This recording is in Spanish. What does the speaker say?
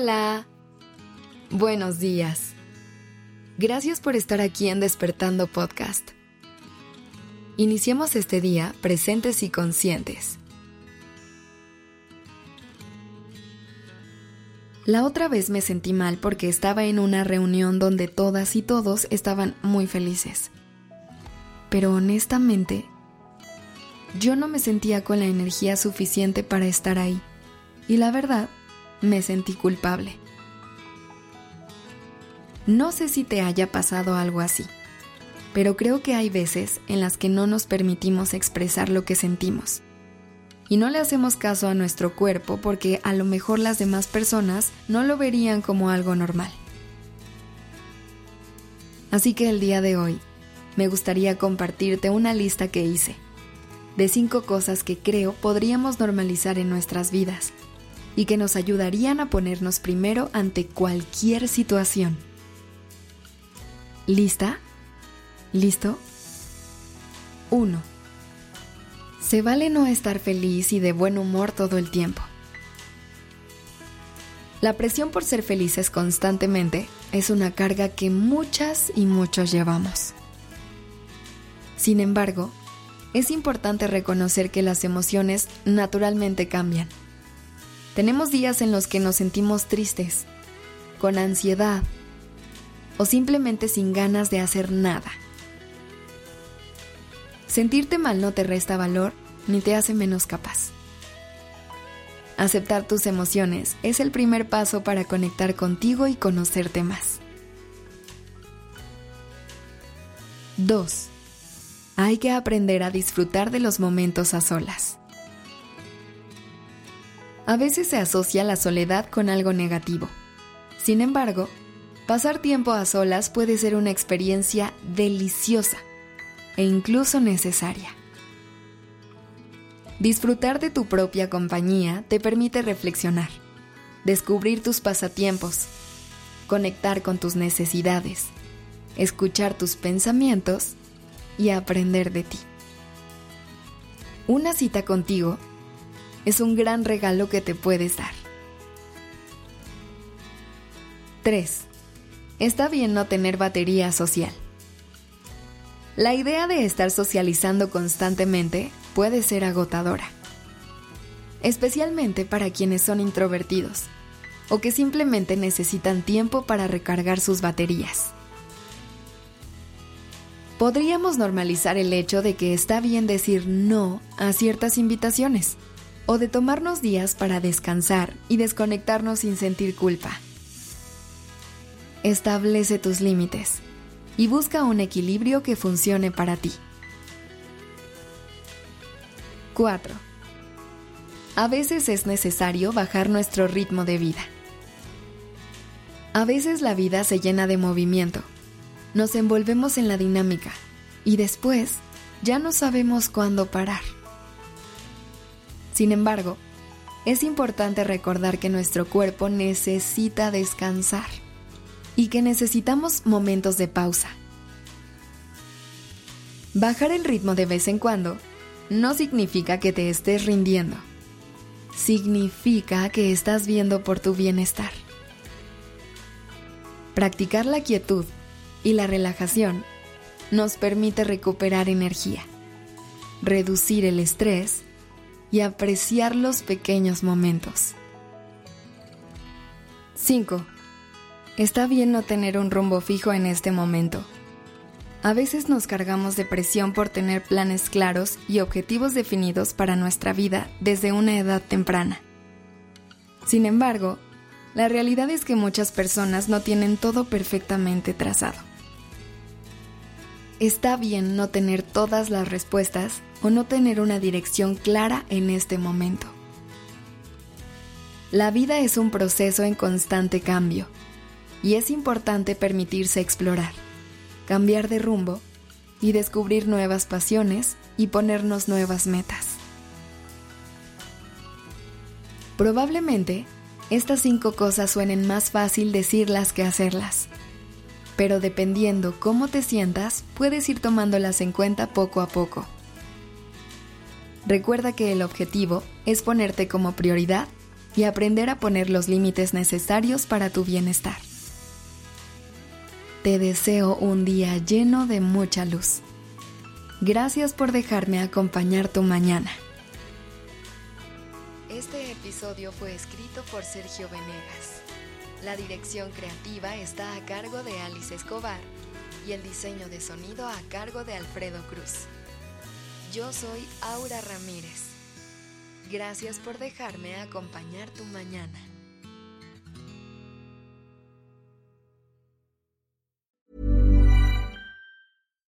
Hola. Buenos días. Gracias por estar aquí en Despertando Podcast. Iniciemos este día presentes y conscientes. La otra vez me sentí mal porque estaba en una reunión donde todas y todos estaban muy felices. Pero honestamente, yo no me sentía con la energía suficiente para estar ahí. Y la verdad, me sentí culpable. No sé si te haya pasado algo así, pero creo que hay veces en las que no nos permitimos expresar lo que sentimos. Y no le hacemos caso a nuestro cuerpo porque a lo mejor las demás personas no lo verían como algo normal. Así que el día de hoy me gustaría compartirte una lista que hice de cinco cosas que creo podríamos normalizar en nuestras vidas y que nos ayudarían a ponernos primero ante cualquier situación. ¿Lista? ¿Listo? 1. Se vale no estar feliz y de buen humor todo el tiempo. La presión por ser felices constantemente es una carga que muchas y muchos llevamos. Sin embargo, es importante reconocer que las emociones naturalmente cambian tenemos días en los que nos sentimos tristes, con ansiedad o simplemente sin ganas de hacer nada. Sentirte mal no te resta valor ni te hace menos capaz. Aceptar tus emociones es el primer paso para conectar contigo y conocerte más. 2. Hay que aprender a disfrutar de los momentos a solas. A veces se asocia la soledad con algo negativo. Sin embargo, pasar tiempo a solas puede ser una experiencia deliciosa e incluso necesaria. Disfrutar de tu propia compañía te permite reflexionar, descubrir tus pasatiempos, conectar con tus necesidades, escuchar tus pensamientos y aprender de ti. Una cita contigo es un gran regalo que te puedes dar. 3. Está bien no tener batería social. La idea de estar socializando constantemente puede ser agotadora, especialmente para quienes son introvertidos o que simplemente necesitan tiempo para recargar sus baterías. Podríamos normalizar el hecho de que está bien decir no a ciertas invitaciones o de tomarnos días para descansar y desconectarnos sin sentir culpa. Establece tus límites y busca un equilibrio que funcione para ti. 4. A veces es necesario bajar nuestro ritmo de vida. A veces la vida se llena de movimiento, nos envolvemos en la dinámica y después ya no sabemos cuándo parar. Sin embargo, es importante recordar que nuestro cuerpo necesita descansar y que necesitamos momentos de pausa. Bajar el ritmo de vez en cuando no significa que te estés rindiendo. Significa que estás viendo por tu bienestar. Practicar la quietud y la relajación nos permite recuperar energía, reducir el estrés y apreciar los pequeños momentos. 5. Está bien no tener un rumbo fijo en este momento. A veces nos cargamos de presión por tener planes claros y objetivos definidos para nuestra vida desde una edad temprana. Sin embargo, la realidad es que muchas personas no tienen todo perfectamente trazado. Está bien no tener todas las respuestas o no tener una dirección clara en este momento. La vida es un proceso en constante cambio y es importante permitirse explorar, cambiar de rumbo y descubrir nuevas pasiones y ponernos nuevas metas. Probablemente estas cinco cosas suenen más fácil decirlas que hacerlas pero dependiendo cómo te sientas, puedes ir tomándolas en cuenta poco a poco. Recuerda que el objetivo es ponerte como prioridad y aprender a poner los límites necesarios para tu bienestar. Te deseo un día lleno de mucha luz. Gracias por dejarme acompañar tu mañana. Este episodio fue escrito por Sergio Venegas. La dirección creativa está a cargo de Alice Escobar y el diseño de sonido a cargo de Alfredo Cruz. Yo soy Aura Ramírez. Gracias por dejarme acompañar tu mañana.